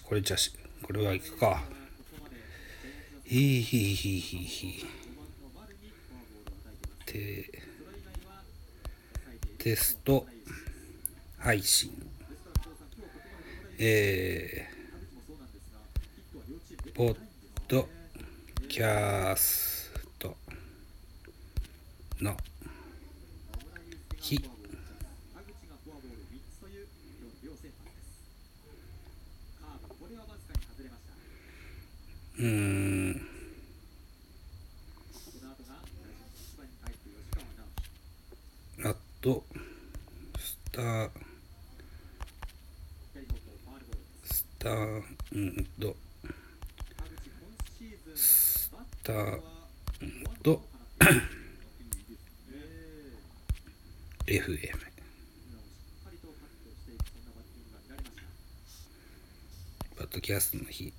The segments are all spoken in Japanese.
これじゃし、これはいくか。ひいひいひいひいひテテスト配信。えー、ポッドキャストの日。うん。あとスター。スター。うんと。スター。うんと。FM バッドキャストの日。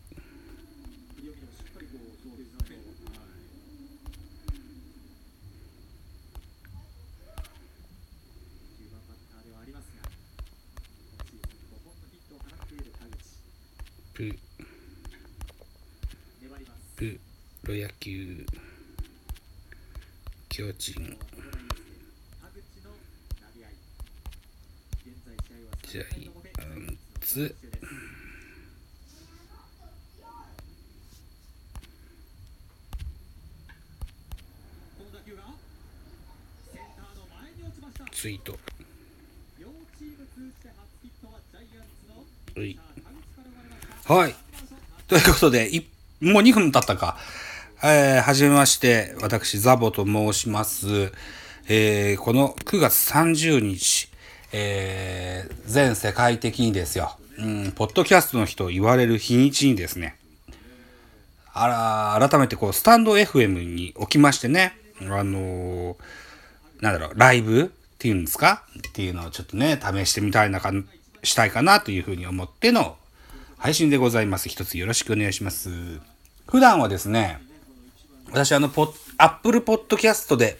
プロ野球巨人。ジャイアンツツイート。はい。ということで、いもう2分経ったか。えー、はじめまして、私、ザボと申します。えー、この9月30日、えー、全世界的にですよ、うん、ポッドキャストの日と言われる日にちにですね、あら、改めてこう、スタンド FM におきましてね、あのーなんだろう、ライブっていうんですか？っていうのをちょっとね、試してみたいなか、したいかなというふうに思っての配信でございます。一つよろしくお願いします。普段はですね、私あの、ポッ、アップルポッドキャストで、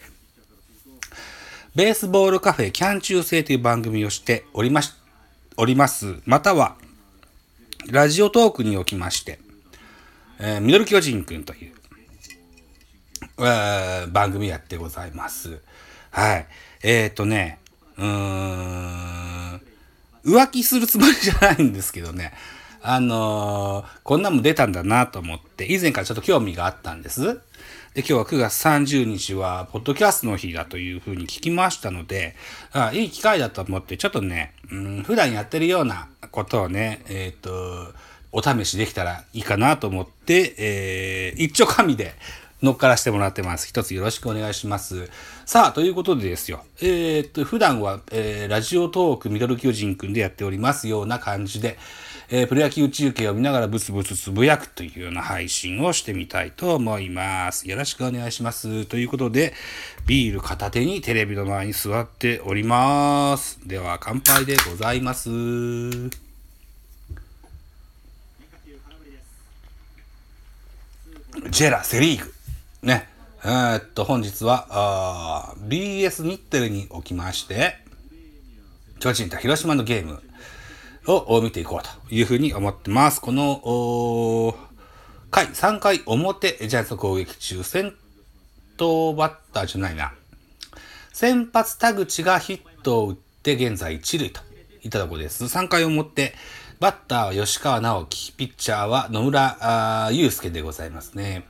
ベースボールカフェキャン中制という番組をしておりまし、おります。または、ラジオトークにおきまして、えーミドル巨人くんという、えー番組やってございます。はい。えっ、ー、とね、うーん、浮気するつもりじゃないんですけどね、あのーこんなんも出たんだなと思って、以前からちょっと興味があったんです。で、今日は9月30日は、ポッドキャストの日だというふうに聞きましたので、あいい機会だと思って、ちょっとね、うん、普段やってるようなことをね、えっ、と、お試しできたらいいかなと思って、えー、一丁紙で乗っからしてもらってます。一つよろしくお願いします。さあ、ということでですよ。えーっと、普段は、えーラジオトークミドル巨人くんでやっておりますような感じで、えープロ野球中継を見ながらブツブツつぶやくというような配信をしてみたいと思います。よろしくお願いします。ということで、ビール片手にテレビの前に座っております。では、乾杯でございます。ジェラ、セリーグ。ね。えーっと、本日は、BS 日テレにおきまして、巨人と広島のゲームを見ていこうというふうに思ってます。この、回、3回表、ジャイアンツの攻撃中、先頭バッターじゃないな。先発田口がヒットを打って現在一塁といったところです。3回表、バッターは吉川直樹、ピッチャーは野村祐介でございますね。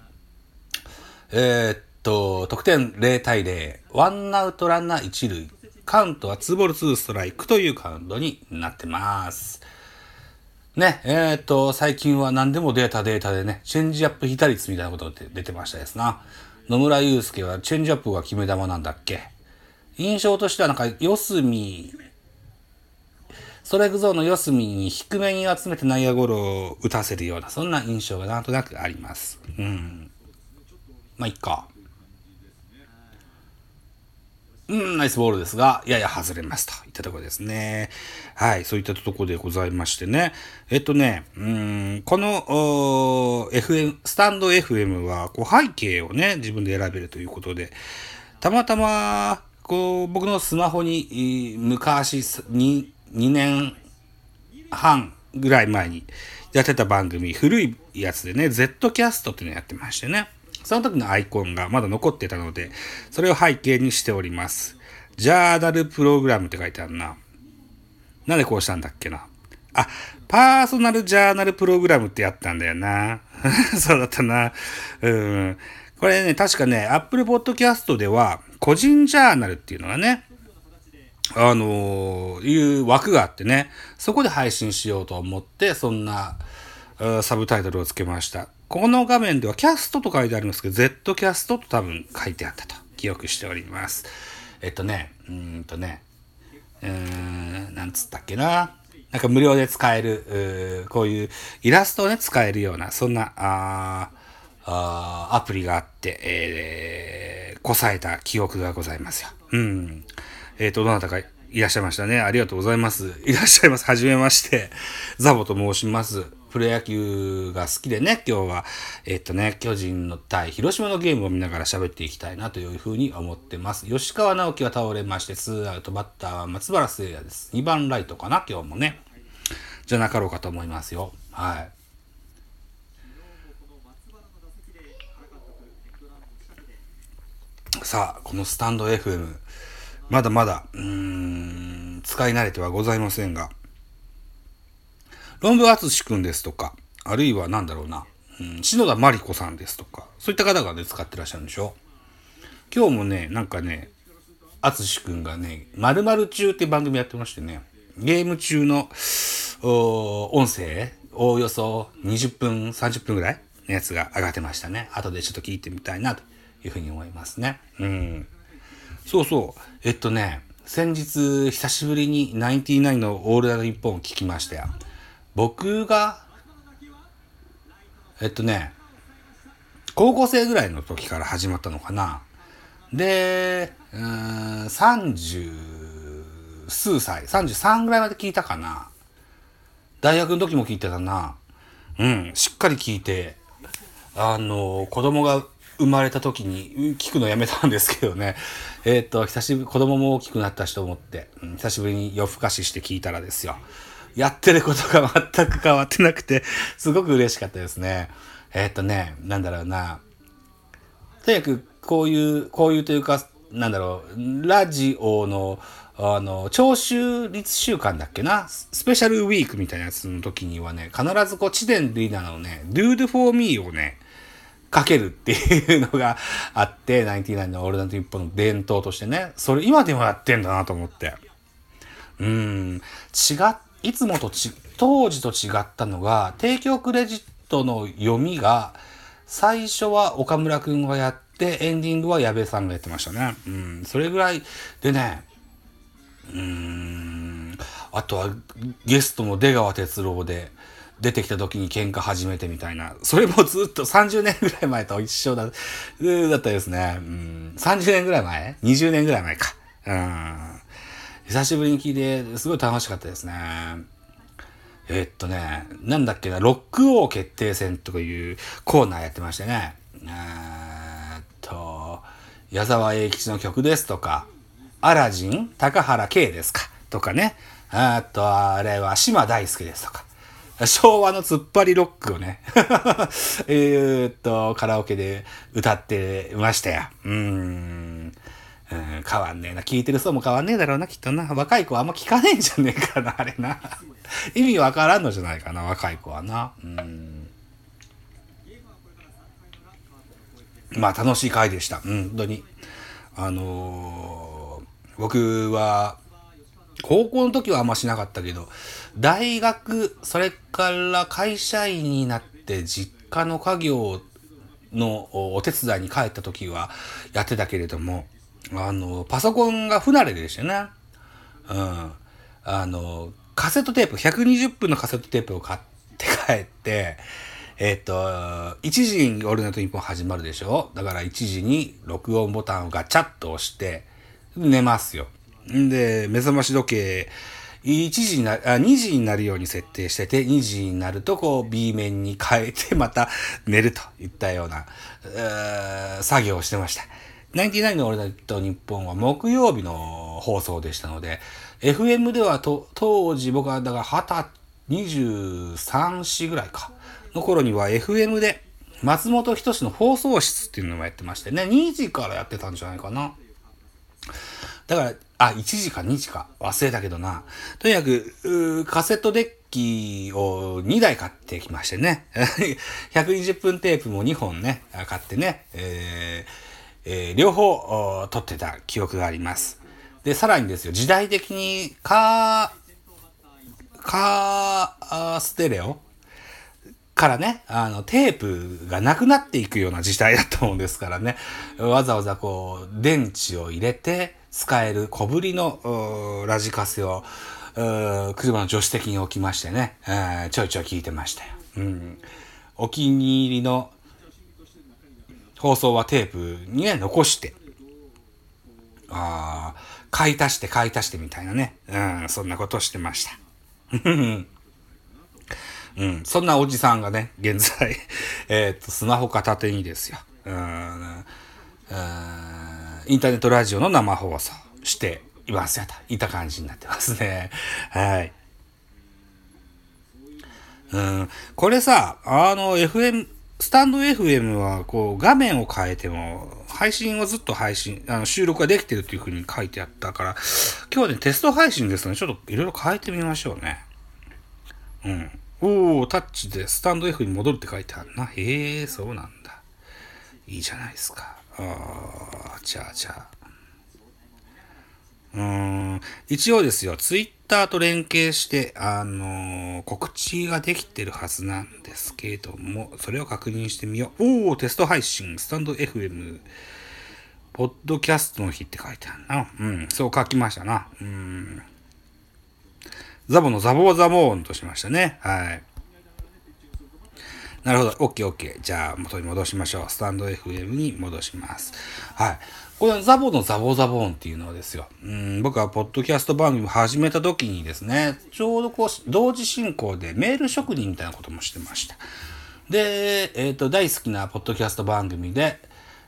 えーっと、得点0対0、ワンアウトランナー1塁、カウントは2ボール2ストライクというカウントになってます。ね、えーっと、最近は何でもデータデータでね、チェンジアップ被打率みたいなことって出てましたですな。野村祐介はチェンジアップが決め球なんだっけ印象としてはなんか、四隅、ストライクゾーンの四隅に低めに集めて内野ゴロを打たせるような、そんな印象がなんとなくあります。うん。まあ、いっか。うん、ナイスボールですが、やや外れますといったところですね。はい、そういったところでございましてね。えっとね、うん、この、FM、スタンド FM は、こう、背景をね、自分で選べるということで、たまたま、こう、僕のスマホに、昔、2、2年半ぐらい前にやってた番組、古いやつでね、Z キャストっていうのやってましてね。その時のアイコンがまだ残ってたので、それを背景にしております。ジャーナルプログラムって書いてあるな。なんでこうしたんだっけな。あ、パーソナルジャーナルプログラムってやったんだよな。そうだったな。うん。これね、確かね、Apple Podcast では、個人ジャーナルっていうのがね、あのー、いう枠があってね、そこで配信しようと思って、そんな、サブタイトルをつけました。この画面ではキャストと書いてあるんですけど、Z キャストと多分書いてあったと記憶しております。えっとね、うんとね、うーん、なんつったっけな。なんか無料で使える、こういうイラストをね、使えるような、そんな、ああアプリがあって、えー、こさえた記憶がございますよ。うん。えっ、ー、と、どなたかいらっしゃいましたね。ありがとうございます。いらっしゃいます。はじめまして。ザボと申します。プロ野球が好きでね、今日は、えっとね、巨人の対広島のゲームを見ながら喋っていきたいなというふうに思ってます。吉川直樹は倒れまして、ツーアウト、バッターは松原聖也です。2番ライトかな、今日もね。じゃなかろうかと思いますよ。はい。さあ、このスタンド FM、まだまだ、うーん、使い慣れてはございませんが、論文淳くんですとか、あるいは何だろうな、うん、篠田真理子さんですとか、そういった方がね、使ってらっしゃるんでしょ今日もね、なんかね、淳くんがね、〇〇中って番組やってましてね、ゲーム中の音声、おおよそ20分、30分ぐらいのやつが上がってましたね。後でちょっと聞いてみたいなというふうに思いますね。うん。そうそう。えっとね、先日久しぶりにナインティナインのオールナイトニッポンを聞きましたよ。僕が、えっとね、高校生ぐらいの時から始まったのかな。で、うん、30数歳、33ぐらいまで聞いたかな。大学の時も聞いてたな。うん、しっかり聞いて、あの、子供が生まれた時に聞くのやめたんですけどね。えっ、と、久しぶり、子供も大きくなったしと思って、うん、久しぶりに夜更かしして聞いたらですよ。やってることが全く変わってなくて、すごく嬉しかったですね。えー、っとね、なんだろうな。とにかく、こういう、こういうというか、なんだろう、ラジオの、あの、聴取率週間だっけな、スペシャルウィークみたいなやつの時にはね、必ずこう、チデンリーナのね、Do it for me をね、かけるっていうのがあって、ナインティナインのオールナイト日本の伝統としてね、それ今でもやってんだなと思って。うん、違っいつもとち、当時と違ったのが、提供クレジットの読みが、最初は岡村くんがやって、エンディングは矢部さんがやってましたね。うん、それぐらいでね、うーん、あとはゲストも出川哲朗で、出てきた時に喧嘩始めてみたいな。それもずっと30年ぐらい前と一緒だ、だったですね。うん、30年ぐらい前 ?20 年ぐらい前か。うん。久しぶりに聞いて、すごい楽しかったですね。え、っとね、なんだっけな、ロック王決定戦とかいうコーナーやってましてね。え、っと、矢沢永吉の曲ですとか、アラジン高原圭ですかとかね。あと、あれは島大輔ですとか。昭和の突っ張りロックをね えっと、カラオケで歌ってましたよ。うん。うん、変わんねえな。聞いてる人も変わんねえだろうな、きっとな。若い子はあんま聞かねえんじゃねえかな、あれな。意味わからんのじゃないかな、若い子はな。うん。まあ、楽しい回でした。うん、本当に。あのー、僕は、高校の時はあんましなかったけど、大学、それから会社員になって実家の家業のお手伝いに帰った時はやってたけれども、あの、パソコンが不慣れでしたね。うん。あの、カセットテープ、120分のカセットテープを買って帰って、えっ、と、1時にオールナイトニッポン始まるでしょ？だから1時に録音ボタンをガチャッと押して、寝ますよ。んで、目覚まし時計、1時にな、あ、2時になるように設定してて、2時になるとこう B 面に変えてまた寝るといったような、う作業をしてました。ナインティナインの俺と日本は木曜日の放送でしたので、FM ではと当時僕はだから二十23、4ぐらいか、の頃には FM で松本人志の放送室っていうのもやってましてね、2時からやってたんじゃないかな。だから、あ、1時か2時か忘れたけどな。とにかく、カセットデッキを2台買ってきましてね。120分テープも2本ね、買ってね、えーえー、両方撮ってた記憶があります。で、さらにですよ、時代的にカー、カーステレオからね、あの、テープがなくなっていくような時代だと思うんですからね、わざわざこう、電池を入れて使える小ぶりのラジカセを、車の助手席に置きましてね、えー、ちょいちょい聞いてましたよ。うん。お気に入りの放送はテープにね、残して、ああ買い足して買い足してみたいなね、うん、そんなことをしてました。うん、そんなおじさんがね、現在、えっと、スマホ片手にですよ、うん、インターネットラジオの生放送していますよといた感じになってますね。はい。うん、これさ、あの、FM、スタンド FM は、こう、画面を変えても、配信をずっと配信、あの、収録ができてるっていう風に書いてあったから、今日はね、テスト配信ですので、ちょっといろいろ変えてみましょうね。うん。おータッチでスタンド F に戻るって書いてあるな。へえ、そうなんだ。いいじゃないですか。あー、じゃあじゃあ。うん、一応ですよ、ツイッターと連携して、あのー、告知ができてるはずなんですけれども、それを確認してみよう。おおテスト配信、スタンド FM、ポッドキャストの日って書いてあるな。うん、そう書きましたな。うん。ザボのザボーザボーンとしましたね。はい。なるほど。OK、OK。じゃあ、元に戻しましょう。スタンド FM に戻します。はい。これ、ザボのザボザボーンっていうのはですよ。うん、僕はポッドキャスト番組を始めた時にですね、ちょうどこう、同時進行でメール職人みたいなこともしてました。で、えっ、ー、と、大好きなポッドキャスト番組で、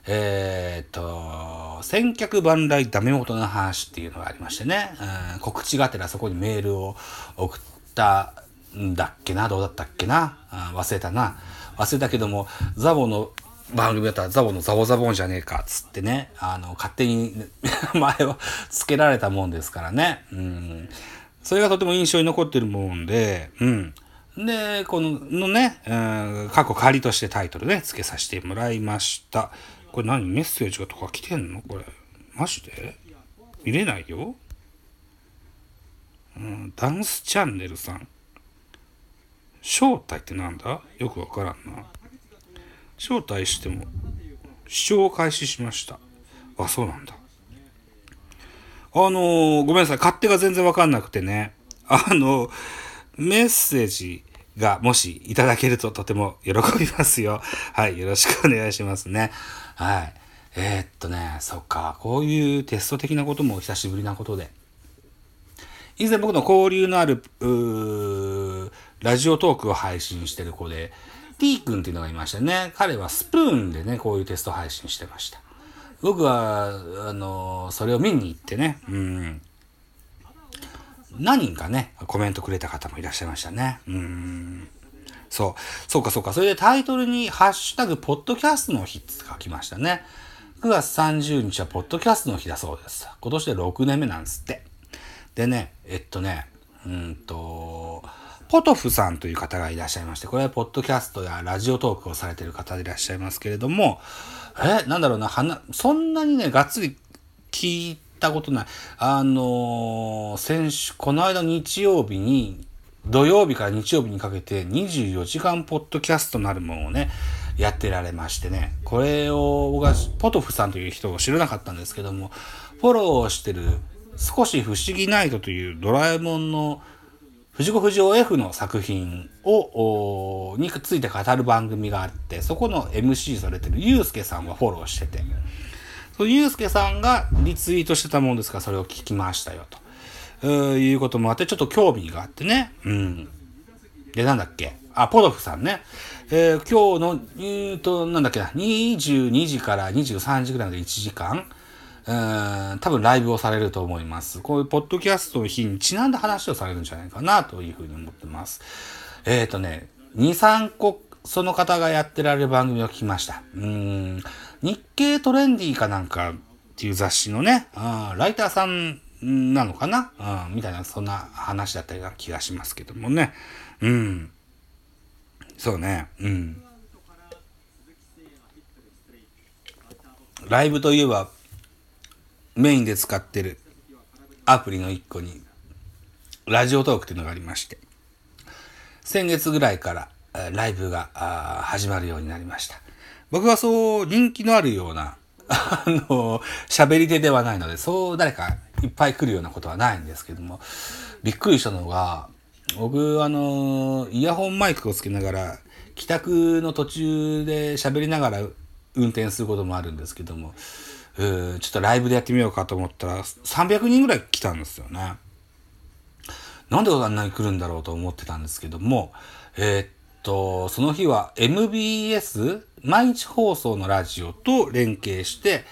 えっ、ー、と、千客万来ダメ元の話っていうのがありましてね、うん、告知がてらそこにメールを送ったんだっけな、どうだったっけな、忘れたな。忘れたけども、ザボの番組だったらザボのザボザボンじゃねえかっつってね、あの、勝手に 前を付けられたもんですからね。うん。それがとても印象に残ってるもんで、うん。で、こののね、うん、過去仮としてタイトルね、付けさせてもらいました。これ何？メッセージがとか来てんの？これ。マジで？見れないよ。うん、ダンスチャンネルさん。正体ってなんだ？よくわからんな。招待しても視聴を開始しました。あ、そうなんだ。あのー、ごめんなさい。勝手が全然わかんなくてね。あの、メッセージがもしいただけるととても喜びますよ。はい。よろしくお願いしますね。はい。えー、っとね、そっか、こういうテスト的なことも久しぶりなことで。以前僕の交流のある、ラジオトークを配信してる子で、T 君っていうのがいましたね。彼はスプーンでね、こういうテスト配信してました。僕は、あの、それを見に行ってね、うん。何人かね、コメントくれた方もいらっしゃいましたね。うん。そう。そうかそうか。それでタイトルに、ハッシュタグ、ポッドキャストの日って書きましたね。9月30日はポッドキャストの日だそうです。今年で6年目なんですって。でね、えっとね、うんと、ポトフさんという方がいらっしゃいまして、これはポッドキャストやラジオトークをされてる方でいらっしゃいますけれども、え、なんだろうな、は、そんなにね、がっつり聞いたことない。あのー、先週、この間日曜日に、土曜日から日曜日にかけて24時間ポッドキャストなるものをね、やってられましてね、これを僕はポトフさんという人を知らなかったんですけども、フォローしてる少し不思議ナイトというドラえもんの藤子不二雄 F の作品を、について語る番組があって、そこの MC されてるゆうすけさんはフォローしてて、そのゆうすけさんがリツイートしてたもんですから、それを聞きましたよと。いうこともあって、ちょっと興味があってね。うん。で、なんだっけ？あ、ポドフさんね。えー、今日の、えーと、なんだっけな、22時から23時ぐらいまで1時間、うん、多分ライブをされると思います。こういうポッドキャストの日にちなんだ話をされるんじゃないかなというふうに思ってます。えっ、ー、とね、2、3個その方がやってられる番組を聞きました。うん、日経トレンディーかなんかっていう雑誌のね、あライターさんなのかな、うん、みたいな、そんな話だったような気がしますけどもね。うん。そうね。うん。ライブといえば、メインで使ってるアプリの一個に、ラジオトークっていうのがありまして、先月ぐらいからライブが始まるようになりました。僕はそう人気のあるような、あの、喋り手ではないので、そう誰かいっぱい来るようなことはないんですけども、びっくりしたのが、僕、あの、イヤホンマイクをつけながら、帰宅の途中で喋りながら運転することもあるんですけども、ちょっとライブでやってみようかと思ったら、300人ぐらい来たんですよね。なんであんなに来るんだろうと思ってたんですけども、えー、っと、その日は MBS 毎日放送のラジオと連携して、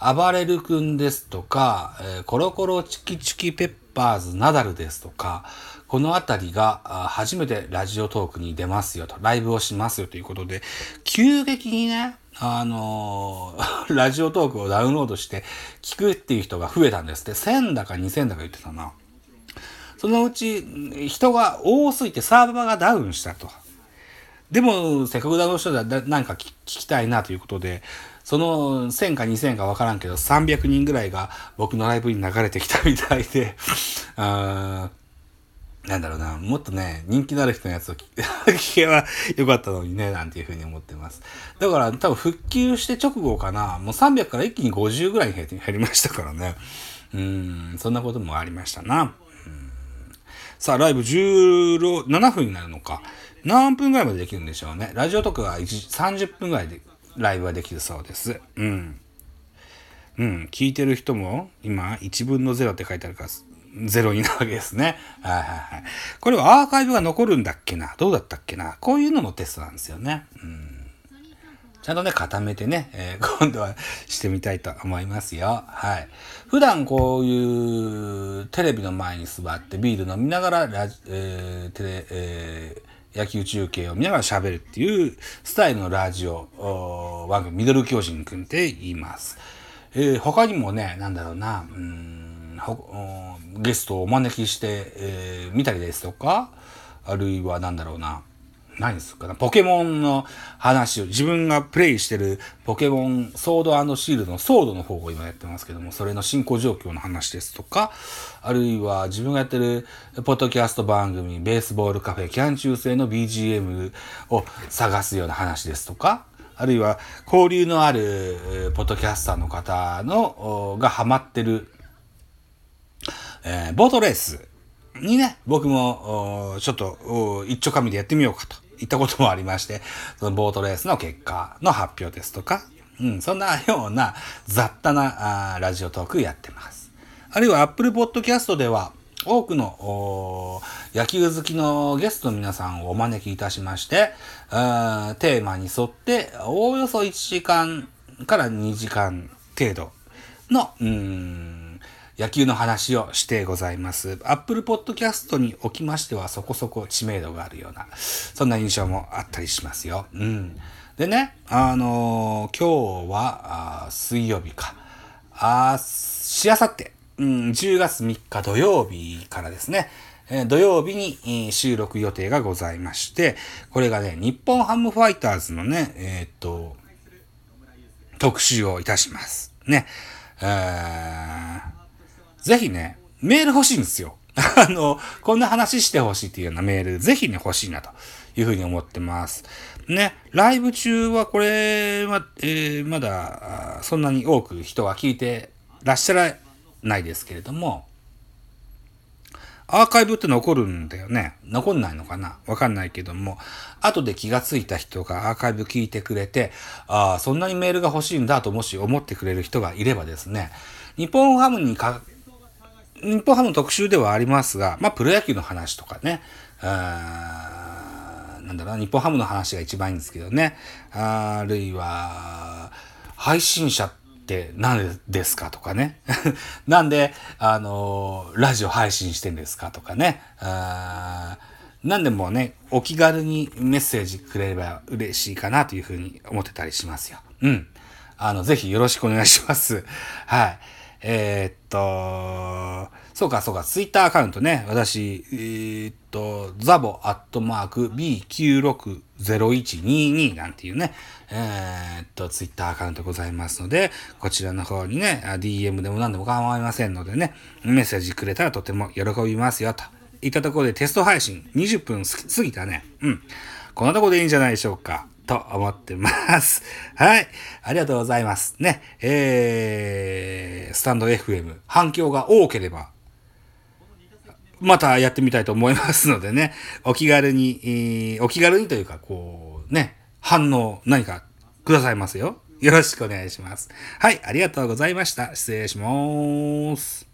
暴れる君ですとか、えー、コロコロチキチキペッパーズナダルですとか、このあたりが初めてラジオトークに出ますよと、ライブをしますよということで、急激にね、あのー、ラジオトークをダウンロードして聞くっていう人が増えたんですって。1000だか2000だか言ってたな。そのうち人が多すぎてサーバーがダウンしたと。でも、せっかくダウンしたら何か聞きたいなということで、その1000か2000かわからんけど、300人ぐらいが僕のライブに流れてきたみたいで、あなんだろうな、もっとね、人気のある人のやつを 聞けばよかったのにね、なんていうふうに思ってます。だから多分復旧して直後かな、もう300から一気に50ぐらいに減りましたからね。うん、そんなこともありましたな。さあ、ライブ17分になるのか。何分ぐらいまでできるんでしょうね。ラジオとかが30分ぐらいでライブはできるそうです。うん。うん。聞いてる人も今1分の0って書いてあるから0になるわけですね。はいはいはい。これはアーカイブが残るんだっけな？どうだったっけな？こういうののテストなんですよね。うん。ちゃんとね、固めてね、えー、今度はしてみたいと思いますよ。はい。普段こういうテレビの前に座ってビール飲みながらラジ、えー、テレ、えー野球中継を見ながら喋るっていうスタイルのラジオ番組、ミドル巨人くんって言います。えー、他にもね、なんだろうな、うんゲストをお招きして、えー、見たりですとか、あるいはなんだろうな、何ですかね、ポケモンの話を、自分がプレイしてるポケモンソードシールドのソードの方を今やってますけども、それの進行状況の話ですとか、あるいは自分がやってるポッドキャスト番組、ベースボールカフェ、キャン中制の BGM を探すような話ですとか、あるいは交流のあるポッドキャスターの方の、がハマってる、えー、ボートレースにね、僕も、ちょっと、一丁紙でやってみようかと。言ったこともありまして、そのボートレースの結果の発表ですとか、うん、そんなような雑多なあラジオトークやってます。あるいは Apple Podcast では多くの野球好きのゲストの皆さんをお招きいたしまして、テーマに沿っておおよそ1時間から2時間程度の、うん野球の話をしてございます。Apple Podcast におきましてはそこそこ知名度があるような、そんな印象もあったりしますよ。うん。でね、あのー、今日は、水曜日か。あしあさって、うん、10月3日土曜日からですね、えー、土曜日に収録予定がございまして、これがね、日本ハムファイターズのね、えー、っと、特集をいたします。ね。えーぜひね、メール欲しいんですよ。あの、こんな話してほしいっていうようなメール、ぜひね、欲しいなというふうに思ってます。ね、ライブ中はこれは、えー、まだ、そんなに多く人は聞いてらっしゃらないですけれども、アーカイブって残るんだよね。残んないのかな？わかんないけども、後で気がついた人がアーカイブ聞いてくれて、ああ、そんなにメールが欲しいんだともし思ってくれる人がいればですね、日本ハムにか日本ハムの特集ではありますが、まあ、プロ野球の話とかね、あなんだろう、日本ハムの話が一番いいんですけどね、あるいは、配信者って何でですかとかね。なんで、あのー、ラジオ配信してんですかとかね。あ何でもね、お気軽にメッセージくれれば嬉しいかなというふうに思ってたりしますよ。うん。あの、ぜひよろしくお願いします。はい。えー、っと、そうかそうか、ツイッターアカウントね、私、えー、っと、ザボアットマーク B960122 なんていうね、えー、っと、ツイッターアカウントございますので、こちらの方にね、DM でも何でも構いませんのでね、メッセージくれたらとても喜びますよ、といったところでテスト配信20分過ぎたね。うん。こんなとこでいいんじゃないでしょうか。と思ってます。はい。ありがとうございます。ね。えー、スタンド FM、反響が多ければ、またやってみたいと思いますのでね、お気軽に、えー、お気軽にというか、こう、ね、反応何かくださいますよ。よろしくお願いします。はい、ありがとうございました。失礼します。